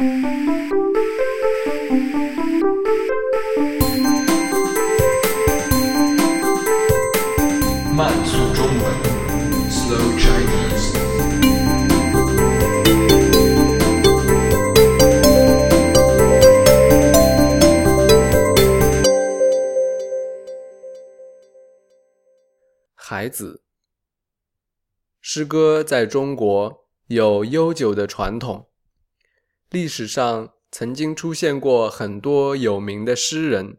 慢速中文，Slow Chinese。孩子，诗歌在中国有悠久的传统，历史上曾经出现过很多有名的诗人，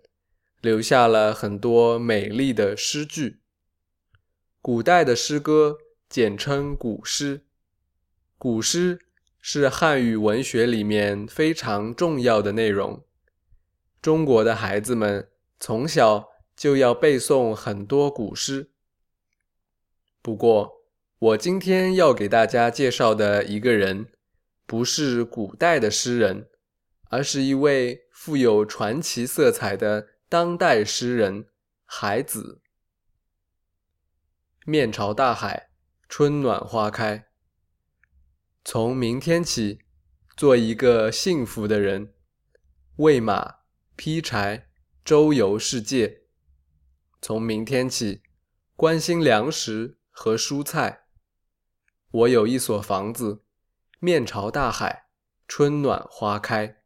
留下了很多美丽的诗句。古代的诗歌简称古诗，古诗是汉语文学里面非常重要的内容。中国的孩子们从小就要背诵很多古诗。不过，我今天要给大家介绍的一个人，不是古代的诗人，而是一位富有传奇色彩的当代诗人——海子。面朝大海，春暖花开。从明天起，做一个幸福的人，喂马、劈柴、周游世界。从明天起，关心粮食。和蔬菜。我有一所房子，面朝大海，春暖花开。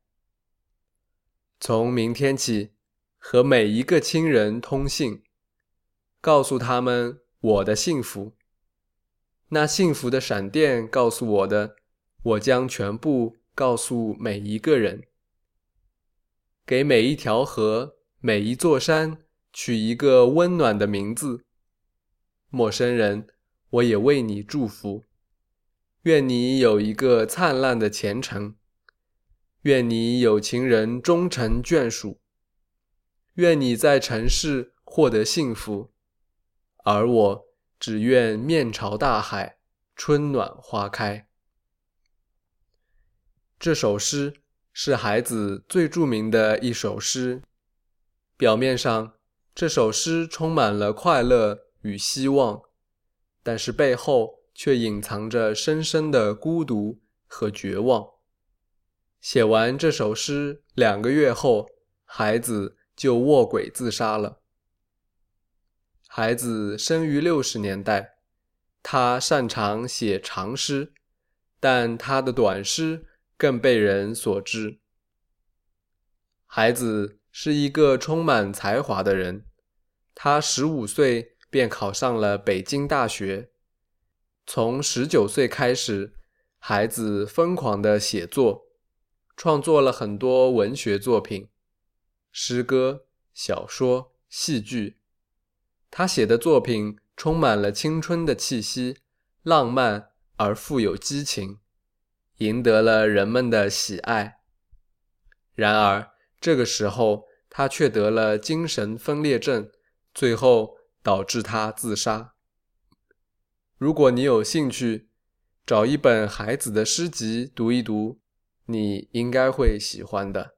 从明天起，和每一个亲人通信，告诉他们我的幸福。那幸福的闪电告诉我的，我将全部告诉每一个人。给每一条河、每一座山取一个温暖的名字。陌生人，我也为你祝福。愿你有一个灿烂的前程，愿你有情人终成眷属，愿你在城市获得幸福，而我只愿面朝大海，春暖花开。这首诗是孩子最著名的一首诗。表面上，这首诗充满了快乐。与希望，但是背后却隐藏着深深的孤独和绝望。写完这首诗两个月后，孩子就卧轨自杀了。孩子生于六十年代，他擅长写长诗，但他的短诗更被人所知。孩子是一个充满才华的人，他十五岁。便考上了北京大学。从十九岁开始，孩子疯狂的写作，创作了很多文学作品，诗歌、小说、戏剧。他写的作品充满了青春的气息，浪漫而富有激情，赢得了人们的喜爱。然而，这个时候他却得了精神分裂症，最后。导致他自杀。如果你有兴趣，找一本孩子的诗集读一读，你应该会喜欢的。